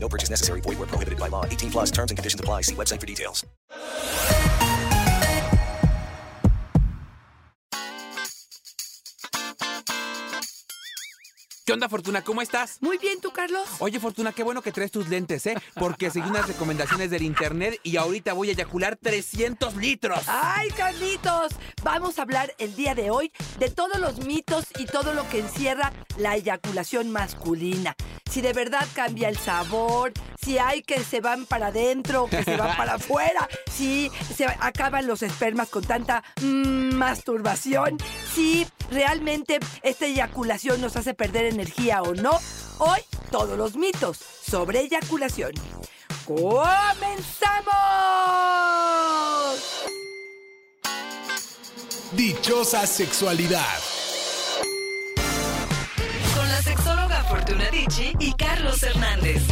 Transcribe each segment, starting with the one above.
No purchase necessary. Void where prohibited by law. 18 plus terms and conditions apply. See website for details. ¿Qué onda, Fortuna? ¿Cómo estás? Muy bien, ¿tú, Carlos? Oye, Fortuna, qué bueno que traes tus lentes, ¿eh? Porque seguí unas recomendaciones del internet y ahorita voy a eyacular 300 litros. ¡Ay, Carlitos! Vamos a hablar el día de hoy de todos los mitos y todo lo que encierra la eyaculación masculina. Si de verdad cambia el sabor, si hay que se van para adentro que se van para afuera, si se acaban los espermas con tanta mm, masturbación, si realmente esta eyaculación nos hace perder energía o no. Hoy, todos los mitos sobre eyaculación. ¡Comenzamos! Dichosa sexualidad. Fortuna y Carlos Hernández.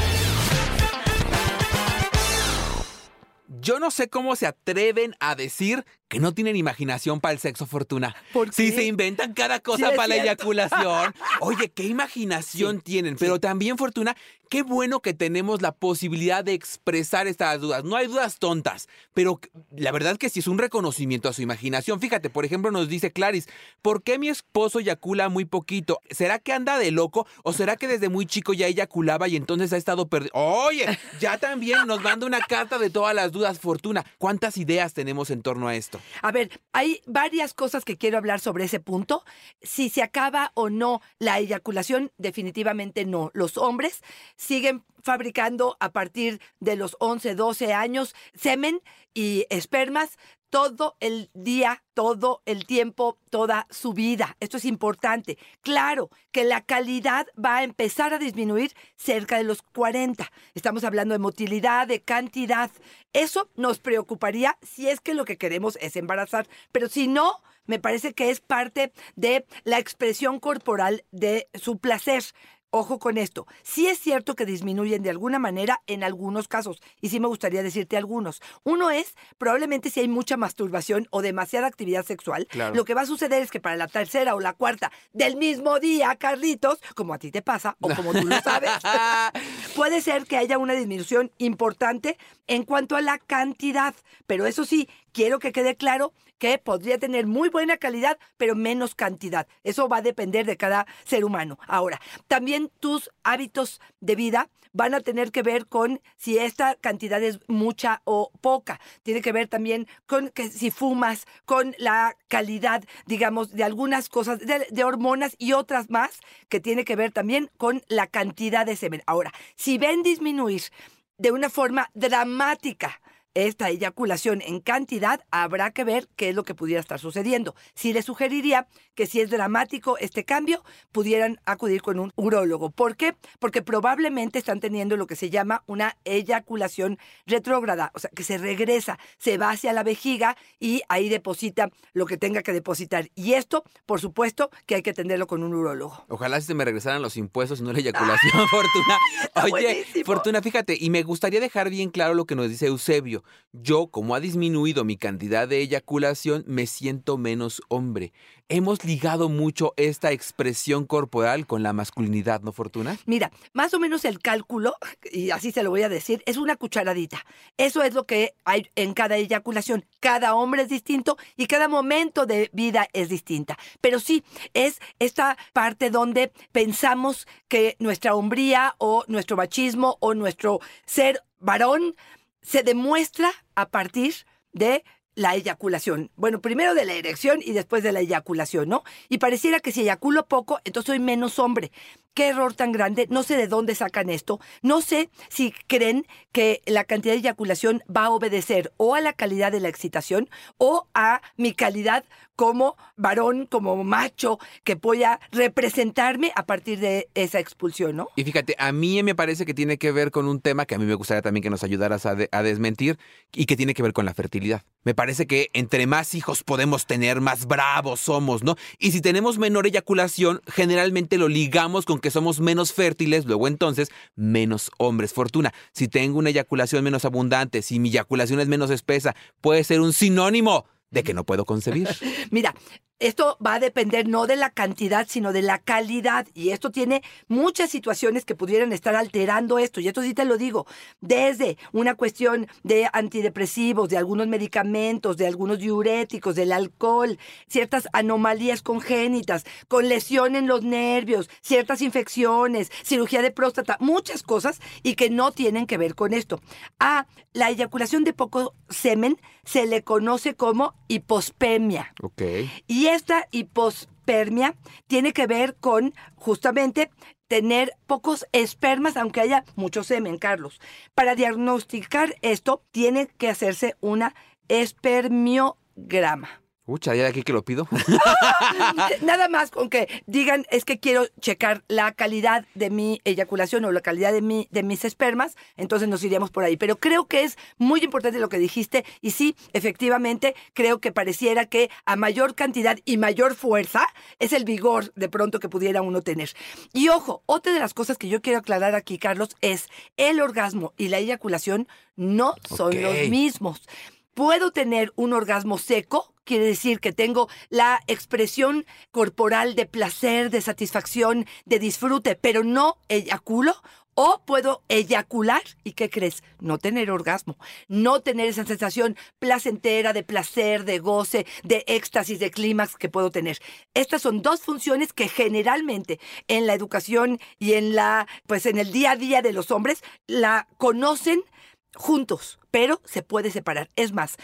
Yo no sé cómo se atreven a decir que no tienen imaginación para el sexo fortuna. ¿Por Si qué? se inventan cada cosa Sí, para la eyaculación. Oye, qué imaginación tienen. Pero también, Fortuna, qué bueno que tenemos la posibilidad de expresar estas dudas. No hay dudas tontas, pero la verdad que sí es un reconocimiento a su imaginación. Fíjate, por ejemplo, nos dice Claris, ¿por qué mi esposo eyacula muy poquito? ¿Será que anda de loco o será que desde muy chico ya eyaculaba y entonces ha estado perdido? Oye, ya también nos manda una carta de todas las dudas, Fortuna. ¿Cuántas ideas tenemos en torno a esto? A ver, hay varias cosas que quiero hablar sobre ese punto. Si se acaba o no la eyaculación, definitivamente no. Los hombres siguen fabricando a partir de los 11, 12 años semen y espermas todo el día, todo el tiempo, toda su vida. Esto es importante. Claro que la calidad va a empezar a disminuir cerca de los 40. Estamos hablando de motilidad, de cantidad. Eso nos preocuparía si es que lo que queremos es embarazar. Pero si no, me parece que es parte de la expresión corporal de su placer. Ojo con esto. Sí es cierto que disminuyen de alguna manera en algunos casos, y sí me gustaría decirte algunos. Uno es, probablemente si hay mucha masturbación o demasiada actividad sexual, Claro. lo que va a suceder es que para la tercera o la cuarta del mismo día, Carlitos, como a ti te pasa o como tú lo sabes, puede ser que haya una disminución importante en cuanto a la cantidad. Pero eso sí, quiero que quede claro que podría tener muy buena calidad, pero menos cantidad. Eso va a depender de cada ser humano. Ahora, también tus hábitos de vida van a tener que ver con si esta cantidad es mucha o poca. Tiene que ver también con que si fumas, con la calidad, digamos, de algunas cosas, de, de hormonas y otras más, que tiene que ver también con la cantidad de semen. Ahora, si ven disminuir de una forma dramática esta eyaculación en cantidad, habrá que ver qué es lo que pudiera estar sucediendo. Sí les sugeriría que si es dramático este cambio, pudieran acudir con un urólogo. ¿Por qué? Porque probablemente están teniendo lo que se llama una eyaculación retrógrada, o sea, que se regresa, se va hacia la vejiga y ahí deposita lo que tenga que depositar. Y esto, por supuesto, que hay que atenderlo con un urólogo. Ojalá se me regresaran los impuestos y no la eyaculación, Fortuna. Oye, buenísimo. Fortuna, fíjate, y me gustaría dejar bien claro lo que nos dice Eusebio. Yo, como ha disminuido mi cantidad de eyaculación, me siento menos hombre. Hemos ligado mucho esta expresión corporal con la masculinidad, ¿no, Fortuna? Mira, más o menos el cálculo, y así se lo voy a decir, es una cucharadita. Eso es lo que hay en cada eyaculación. Cada hombre es distinto y cada momento de vida es distinta. Pero sí, es esta parte donde pensamos que nuestra hombría o nuestro machismo o nuestro ser varón se demuestra a partir de la eyaculación. Bueno, primero de la erección y después de la eyaculación, ¿no? Y pareciera que si eyaculo poco, entonces soy menos hombre. qué error tan grande, no sé de dónde sacan esto, no sé si creen que la cantidad de eyaculación va a obedecer o a la calidad de la excitación o a mi calidad como varón, como macho, que voy a representarme a partir de esa expulsión, ¿no? Y fíjate, a mí me parece que tiene que ver con un tema que a mí me gustaría también que nos ayudaras a, a desmentir y que tiene que ver con la fertilidad. Me parece que entre más hijos podemos tener, más bravos somos, ¿no? Y si tenemos menor eyaculación, generalmente lo ligamos con que somos menos fértiles, luego entonces menos hombres. Fortuna, si tengo una eyaculación menos abundante, si mi eyaculación es menos espesa, puede ser un sinónimo de que no puedo concebir. Mira, esto va a depender no de la cantidad, sino de la calidad. Y esto tiene muchas situaciones que pudieran estar alterando esto. Y esto sí te lo digo, desde una cuestión de antidepresivos, de algunos medicamentos, de algunos diuréticos, del alcohol, ciertas anomalías congénitas, con lesión en los nervios, ciertas infecciones, cirugía de próstata, muchas cosas y que no tienen que ver con esto. A la eyaculación de poco semen se le conoce como hipospemia. ok. Y esta hipospermia tiene que ver con justamente tener pocos espermas, aunque haya mucho semen, Carlos. Para diagnosticar esto, tiene que hacerse una espermiograma. Ucha, ya de aquí que lo pido. Nada más con que digan, es que quiero checar la calidad de mi eyaculación o la calidad de, mi, de mis espermas, entonces nos iríamos por ahí. Pero creo que es muy importante lo que dijiste y sí, efectivamente, creo que pareciera que a mayor cantidad y mayor fuerza es el vigor de pronto que pudiera uno tener. Y ojo, otra de las cosas que yo quiero aclarar aquí, Carlos, es el orgasmo y la eyaculación no son los mismos. Puedo tener un orgasmo seco, quiere decir que tengo la expresión corporal de placer, de satisfacción, de disfrute, pero no eyaculo. O puedo eyacular y ¿qué crees? No tener orgasmo, no tener esa sensación placentera de placer, de goce, de éxtasis, de clímax que puedo tener. Estas son dos funciones que generalmente en la educación y en la pues en el día a día de los hombres la conocen juntos, pero se puede separar. Es más,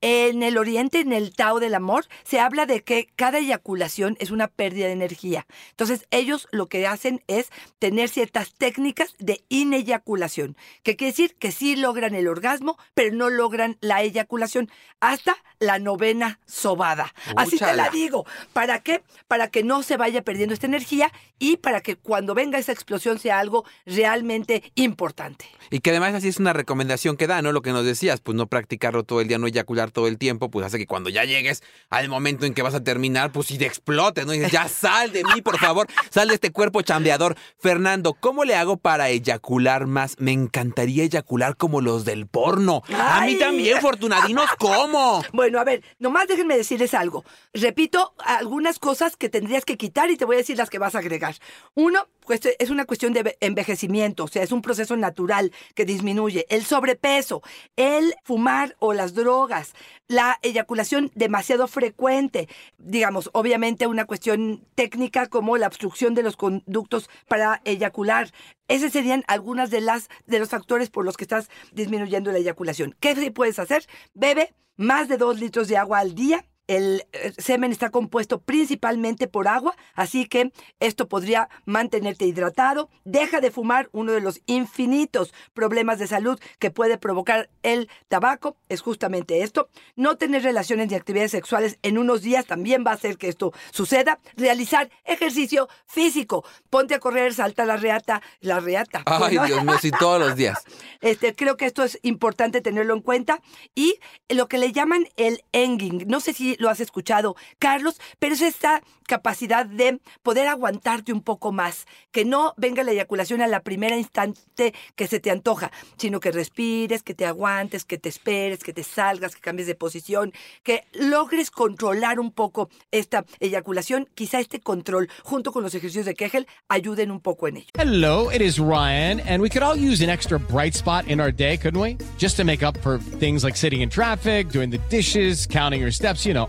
en el Oriente, en el Tao del Amor, se habla de que cada eyaculación es una pérdida de energía. Entonces, ellos lo que hacen es tener ciertas técnicas de ineyaculación, que quiere decir que sí logran el orgasmo, pero no logran la eyaculación hasta la novena sobada. Así te la digo. ¿Para qué? Para que no se vaya perdiendo esta energía y para que cuando venga esa explosión sea algo realmente importante. Y que además así es una recomendación que da, ¿no? Lo que nos decías, pues no practicarlo todo el día, no eyacular todo el tiempo, pues hace que cuando ya llegues al momento en que vas a terminar, pues si te explotes, ¿no? Y dices, ya sal de mí, por favor, sal de este cuerpo chambeador. Fernando, ¿cómo le hago para eyacular más? Me encantaría eyacular como los del porno. A mí también, Fortunadinos, ¿cómo? Bueno, a ver, nomás déjenme decirles algo. Repito algunas cosas que tendrías que quitar y te voy a decir las que vas a agregar. Uno, es una cuestión de envejecimiento, o sea, es un proceso natural que disminuye. El sobrepeso, el fumar o las drogas, la eyaculación demasiado frecuente, digamos, obviamente una cuestión técnica como la obstrucción de los conductos para eyacular. Esos serían algunas de las de los factores por los que estás disminuyendo la eyaculación. ¿Qué puedes hacer? Bebe más de dos litros de agua al día. El eh, semen está compuesto principalmente por agua, así que esto podría mantenerte hidratado. Deja de fumar, uno de los infinitos problemas de salud que puede provocar el tabaco es justamente esto. No tener relaciones ni actividades sexuales en unos días también va a hacer que esto suceda. Realizar ejercicio físico. Ponte a correr, salta la reata, la reata. Ay, ¿no? Dios mío, sí, todos los días. Este, creo que esto es importante tenerlo en cuenta. Y lo que le llaman el enging, no sé si lo has escuchado, Carlos, pero es esta capacidad de poder aguantarte un poco más, que no venga la eyaculación a la primera instante que se te antoja, sino que respires, que te aguantes, que te esperes, que te salgas, que cambies de posición, que logres controlar un poco esta eyaculación. Quizá este control, junto con los ejercicios de Kegel, ayuden un poco en ello. Hello, it is Ryan, and we could all use an extra bright spot in our day, couldn't we? Just to make up for things like sitting in traffic, doing the dishes, counting your steps, you know,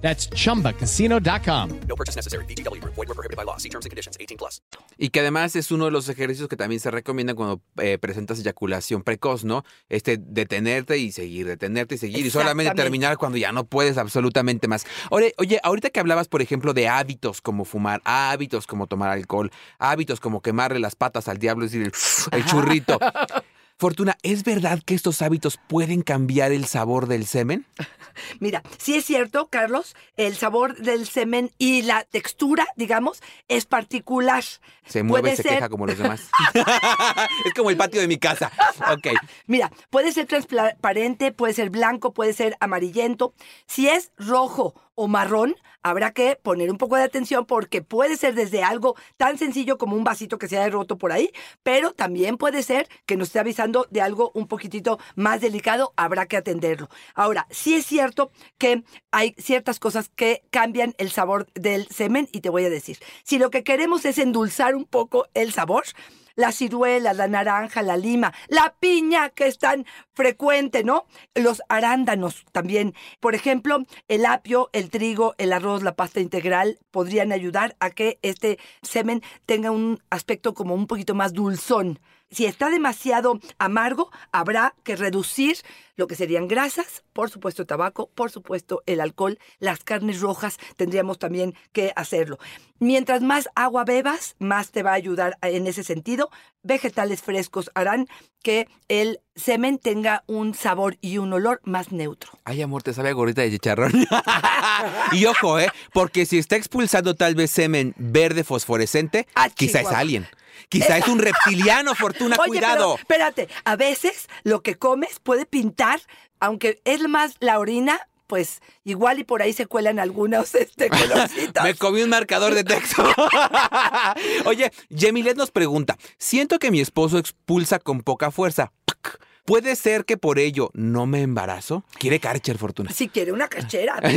That's chumbacasino.com. No purchase necessary. VGW Group. Void were prohibited by law. See terms and conditions. 18 plus. Y que además es uno de los ejercicios que también se recomiendan cuando eh, presentas eyaculación precoz, ¿no? Este, detenerte y seguir, detenerte y seguir, y solamente terminar cuando ya no puedes absolutamente más. Oye, oye, ahorita que hablabas, por ejemplo, de hábitos como fumar, hábitos como tomar alcohol, hábitos como quemarle las patas al diablo, es decir, el, el churrito. Fortuna, ¿es verdad que estos hábitos pueden cambiar el sabor del semen? Mira, sí es cierto, Carlos, el sabor del semen y la textura, digamos, es particular. Se mueve Puede se ser- queja como los demás. es como el patio de mi casa. Ok. Mira, puede ser transparente, puede ser blanco, puede ser amarillento. Si es rojo o marrón, habrá que poner un poco de atención porque puede ser desde algo tan sencillo como un vasito que se haya roto por ahí, pero también puede ser que nos esté avisando de algo un poquitito más delicado, habrá que atenderlo. Ahora, sí es cierto que hay ciertas cosas que cambian el sabor del semen y te voy a decir, si lo que queremos es endulzar un poco el sabor, la ciruela, la naranja, la lima, la piña, que es tan frecuente, ¿no? Los arándanos también. Por ejemplo, el apio, el trigo, el arroz, la pasta integral podrían ayudar a que este semen tenga un aspecto como un poquito más dulzón. Si está demasiado amargo, habrá que reducir lo que serían grasas, por supuesto tabaco, por supuesto el alcohol, las carnes rojas, tendríamos también que hacerlo. Mientras más agua bebas, más te va a ayudar en ese sentido. Vegetales frescos harán que el semen tenga un sabor y un olor más neutro. Ay, amor, te sabe a gorrita de chicharrón. y ojo, ¿eh? Porque si está expulsando tal vez semen verde fosforescente, Ah, quizá es alien. Quizá es un reptiliano, Fortuna, Oye, cuidado. pero espérate, a veces lo que comes puede pintar, aunque es más la orina, pues igual y por ahí se cuelan algunos este, colorcitos. Me comí un marcador de texto. Oye, Yemilet nos pregunta, siento que mi esposo expulsa con poca fuerza. ¿Puede ser que por ello no me embarazo? Quiere Karcher, Fortuna. Si quiere una cachera.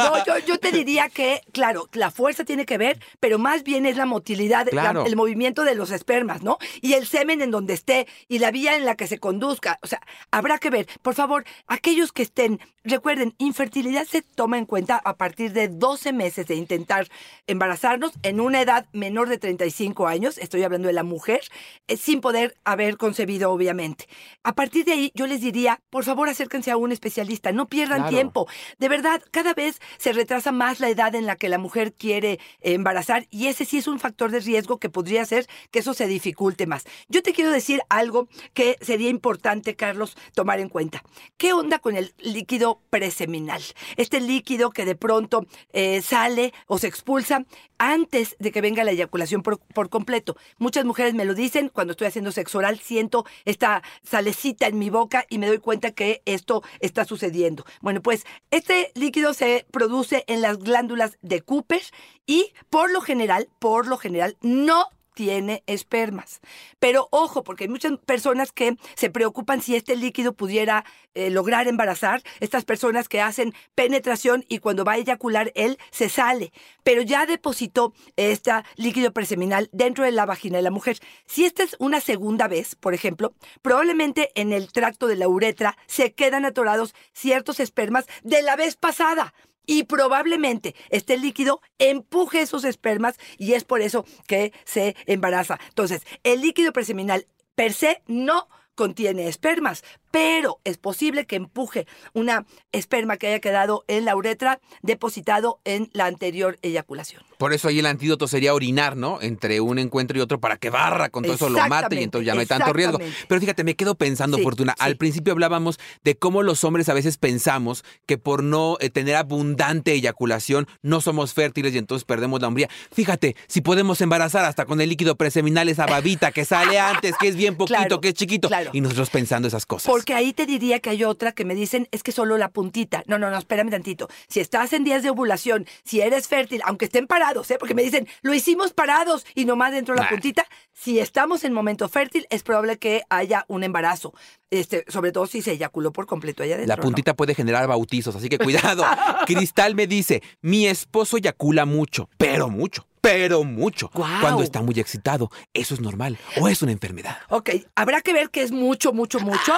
No, yo, yo te diría que, claro, la fuerza tiene que ver, pero más bien es la motilidad, la- el movimiento de los espermas, ¿no? Y el semen en donde esté y la vía en la que se conduzca. O sea, habrá que ver. Por favor, aquellos que estén, recuerden, infertilidad se toma en cuenta a partir de 12 meses de intentar embarazarnos en una edad menor de 35 años, estoy hablando de la mujer, eh, sin poder haber concebido, obviamente. A partir de ahí, yo les diría, por favor, acérquense a un especialista, no pierdan Claro. tiempo. De verdad, cada vez se retrasa más la edad en la que la mujer quiere embarazar y ese sí es un factor de riesgo que podría hacer que eso se dificulte más. Yo te quiero decir algo que sería importante, Carlos, tomar en cuenta. ¿Qué onda con el líquido preseminal? Este líquido que de pronto eh, sale o se expulsa antes de que venga la eyaculación por, por completo. Muchas mujeres me lo dicen cuando estoy haciendo sexo oral, siento esta salecita en mi boca y me doy cuenta que esto está sucediendo. Bueno, pues este líquido se produce en las glándulas de Cooper y por lo general, por lo general, no tiene espermas. Pero ojo, porque hay muchas personas que se preocupan si este líquido pudiera eh, lograr embarazar. Estas personas que hacen penetración y cuando va a eyacular él se sale. Pero ya depositó este líquido preseminal dentro de la vagina de la mujer. Si esta es una segunda vez, por ejemplo, probablemente en el tracto de la uretra se quedan atorados ciertos espermas de la vez pasada. Y probablemente este líquido empuje esos espermas y es por eso que se embaraza. Entonces, el líquido preseminal per se no contiene espermas, pero es posible que empuje una esperma que haya quedado en la uretra depositado en la anterior eyaculación. Por eso ahí el antídoto sería orinar, ¿no? Entre un encuentro y otro para que barra con todo eso lo mate y entonces ya no hay tanto riesgo. Pero fíjate, me quedo pensando, Sí, Fortuna. sí. Al principio hablábamos de cómo los hombres a veces pensamos que por no eh, tener abundante eyaculación no somos fértiles y entonces perdemos la hombría. Fíjate, si podemos embarazar hasta con el líquido preseminal, esa babita que sale antes, que es bien poquito, Claro, que es chiquito. claro. Y nosotros pensando esas cosas. Porque ahí te diría que hay otra que me dicen es que solo la puntita. No, no, no, espérame tantito. Si estás en días de ovulación, si eres fértil, aunque estén parados, ¿eh? porque me dicen, lo hicimos parados y nomás dentro de la Nah. puntita, si estamos en momento fértil, es probable que haya un embarazo. Este, sobre todo si se eyaculó por completo allá adentro. La ¿no? puntita puede generar bautizos, así que cuidado. Cristal me dice, mi esposo eyacula mucho, pero mucho, pero mucho. Cuando está muy excitado, ¿eso es normal o es una enfermedad? Ok, habrá que ver que es mucho, mucho, mucho.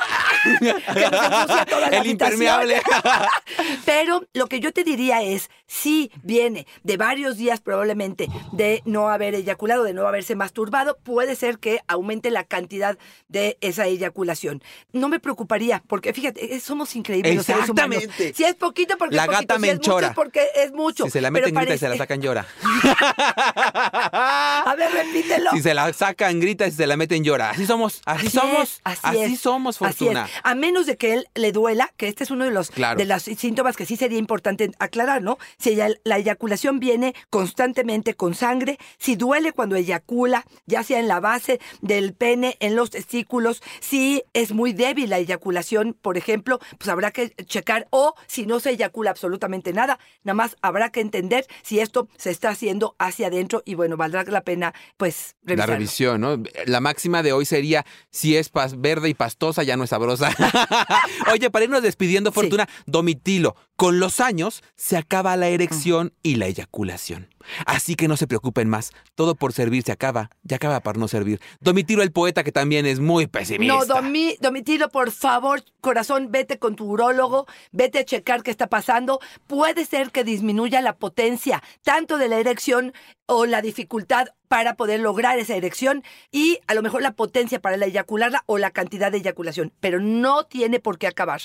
que nos ensucia toda la El impermeable. Pero lo que yo te diría es, si viene de varios días probablemente de no haber eyaculado, de no haberse masturbado, puede ser que aumente la cantidad de esa eyaculación. No me preocuparía, porque fíjate, eh, somos increíbles los seres humanos. Exactamente. Si es poquito, porque La es poquito. gata si es mucho, porque es mucho. Si se la meten, grita y se la sacan, llora. A ver, repítelo. Si se la sacan, grita y si se la meten, llora. Así somos, así, somos. es, así, es. somos, Así Fortuna. es. A menos de que él le duela, que este es uno de los Claro. de los síntomas que sí sería importante aclarar, ¿no? Si la eyaculación viene constantemente con sangre, si duele cuando eyacula, ya sea en la base del pene, en los testículos, si es muy débil la eyaculación, por ejemplo, pues habrá que checar o si no se eyacula absolutamente nada, nada más habrá que entender si esto se está haciendo hacia adentro y bueno, valdrá la pena pues La revisarlo. revisión, ¿no? La máxima de hoy sería, si es verde y pastosa, ya no es sabrosa. Oye, para irnos despidiendo, Fortuna, domitilo. Con los años se acaba la erección y la eyaculación. Así que no se preocupen más. Todo por servir se acaba. Ya acaba por no servir. Domitilo el poeta, que también es muy pesimista. No, Domi- Domitilo, por favor, corazón, vete con tu urólogo, vete a checar qué está pasando. Puede ser que disminuya la potencia tanto de la erección o la dificultad para poder lograr esa erección y a lo mejor la potencia para la eyacularla o la cantidad de eyaculación, pero no tiene por qué acabar.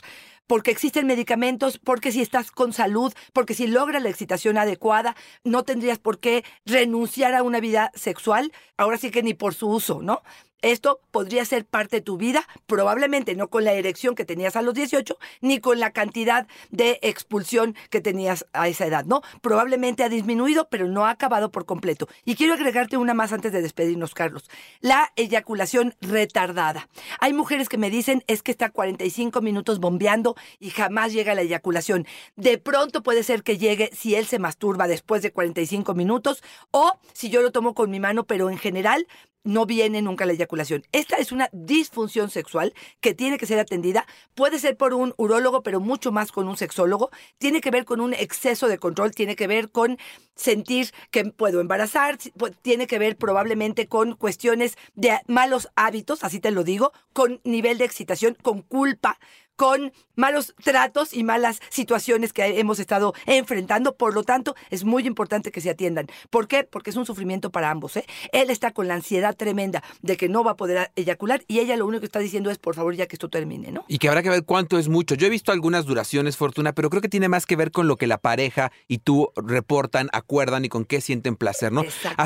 Porque existen medicamentos, porque si estás con salud, porque si logras la excitación adecuada, no tendrías por qué renunciar a una vida sexual, ahora sí que ni por su uso, ¿no? Esto podría ser parte de tu vida, probablemente no con la erección que tenías a los 18, ni con la cantidad de expulsión que tenías a esa edad, ¿no? Probablemente ha disminuido, pero no ha acabado por completo. Y quiero agregarte una más antes de despedirnos, Carlos. La eyaculación retardada. Hay mujeres que me dicen es que está 45 minutos bombeando y jamás llega la eyaculación. De pronto puede ser que llegue si él se masturba después de 45 minutos o si yo lo tomo con mi mano, pero en general no viene nunca la eyaculación. Esta es una disfunción sexual que tiene que ser atendida. Puede ser por un urólogo, pero mucho más con un sexólogo. Tiene que ver con un exceso de control, tiene que ver con sentir que puedo embarazar, pu- tiene que ver probablemente con cuestiones de malos hábitos, así te lo digo, con nivel de excitación, con culpa con malos tratos y malas situaciones que hemos estado enfrentando. Por lo tanto, es muy importante que se atiendan. ¿Por qué? Porque es un sufrimiento para ambos. ¿eh? Él está con la ansiedad tremenda de que no va a poder eyacular y ella lo único que está diciendo es, por favor, ya que esto termine, ¿no? Y que habrá que ver cuánto es mucho. Yo he visto algunas duraciones, Fortuna, pero creo que tiene más que ver con lo que la pareja y tú reportan, acuerdan y con qué sienten placer, ¿no?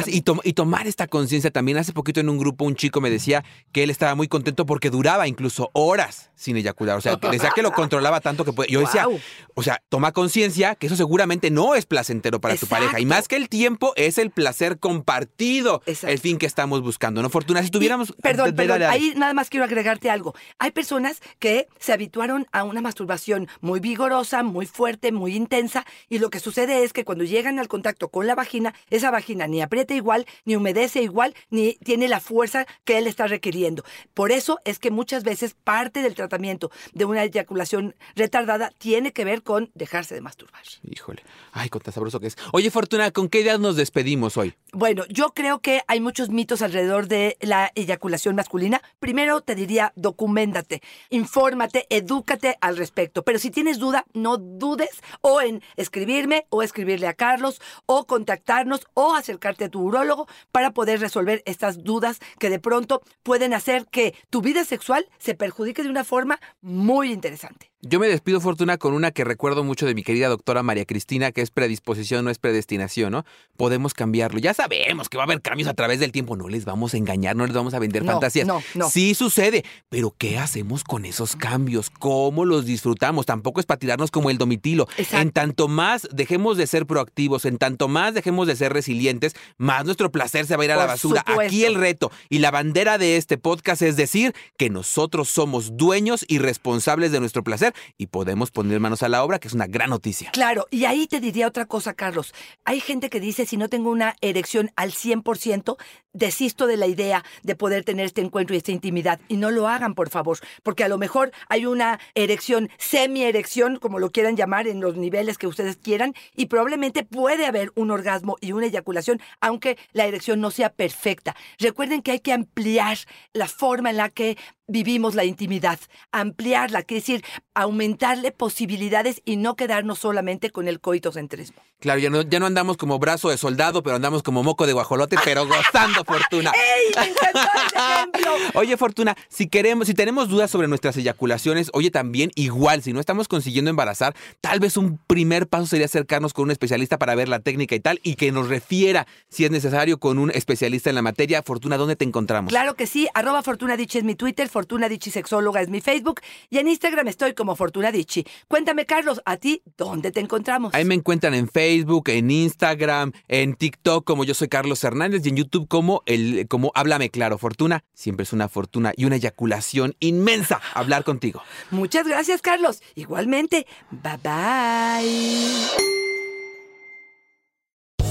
Y, y tomar esta conciencia también. Hace poquito en un grupo un chico me decía que él estaba muy contento porque duraba incluso horas sin eyacular. O sea, decía que lo controlaba tanto que puede. Yo decía, o sea, toma conciencia que eso seguramente no es placentero para tu pareja. Y Exacto. más que el tiempo, es el placer compartido, Exacto. el fin que estamos buscando, ¿no? Fortuna, si tuviéramos... Y- perdón, ahí nada más quiero agregarte algo. Hay personas que se habituaron a una masturbación muy vigorosa, muy fuerte, muy intensa, y lo que sucede es que cuando llegan al contacto con la vagina, esa vagina ni aprieta igual, ni humedece igual, ni tiene la fuerza que él está requiriendo. Por eso es que muchas veces parte del tratamiento de una eyaculación retardada tiene que ver con dejarse de masturbar. Híjole, ay, con tan sabroso que es. Oye, Fortuna, ¿con qué idea nos despedimos hoy? Bueno, yo creo que hay muchos mitos alrededor de la eyaculación masculina. Primero te diría, documentate, infórmate, edúcate al respecto. Pero si tienes duda, no dudes o en escribirme o escribirle a Carlos o contactarnos o acercarte a tu urólogo para poder resolver estas dudas que de pronto pueden hacer que tu vida sexual se perjudique de una forma muy interesante. Yo me despido, Fortuna, con una que recuerdo mucho de mi querida doctora María Cristina, que es predisposición, no es predestinación, ¿no? Podemos cambiarlo. Ya sabemos que va a haber cambios a través del tiempo. No les vamos a engañar, no les vamos a vender No, fantasías. no, no. Sí sucede, pero ¿qué hacemos con esos cambios? ¿Cómo los disfrutamos? Tampoco es para tirarnos como el domitilo. Exacto. En tanto más dejemos de ser proactivos, en tanto más dejemos de ser resilientes, más nuestro placer se va a ir a la basura. supuesto. Aquí el reto y la bandera de este podcast es decir que nosotros somos dueños y responsables de nuestro placer y podemos poner manos a la obra, que es una gran noticia. Claro, y ahí te diría otra cosa, Carlos. Hay gente que dice, si no tengo una erección al 100%, desisto de la idea de poder tener este encuentro y esta intimidad. Y no lo hagan, por favor, porque a lo mejor hay una erección, semi-erección, como lo quieran llamar, en los niveles que ustedes quieran, y probablemente puede haber un orgasmo y una eyaculación, aunque la erección no sea perfecta. Recuerden que hay que ampliar la forma en la que vivimos la intimidad, ampliarla, quiere decir, aumentarle posibilidades y no quedarnos solamente con el coitocentrismo. Claro, ya no, ya no andamos como brazo de soldado, pero andamos como moco de guajolote, pero gozando, Fortuna. ¡Ey! ¡Me encantó ese ejemplo! Oye, Fortuna, si queremos, si tenemos dudas sobre nuestras eyaculaciones, oye, también igual, si no estamos consiguiendo embarazar, tal vez un primer paso sería acercarnos con un especialista para ver la técnica y tal, y que nos refiera, si es necesario, con un especialista en la materia. Fortuna, ¿dónde te encontramos? Claro que sí, arroba Fortuna Dichi es mi Twitter, Fortuna Dichi Sexóloga es mi Facebook y en Instagram estoy como Fortuna Dichi. Cuéntame, Carlos, ¿a ti dónde te encontramos? Ahí me encuentran en Facebook, en Instagram, en TikTok como yo soy Carlos Hernández y en YouTube como el como Háblame Claro. Fortuna, siempre es una fortuna y una eyaculación inmensa hablar contigo. Muchas gracias, Carlos. Igualmente, bye bye.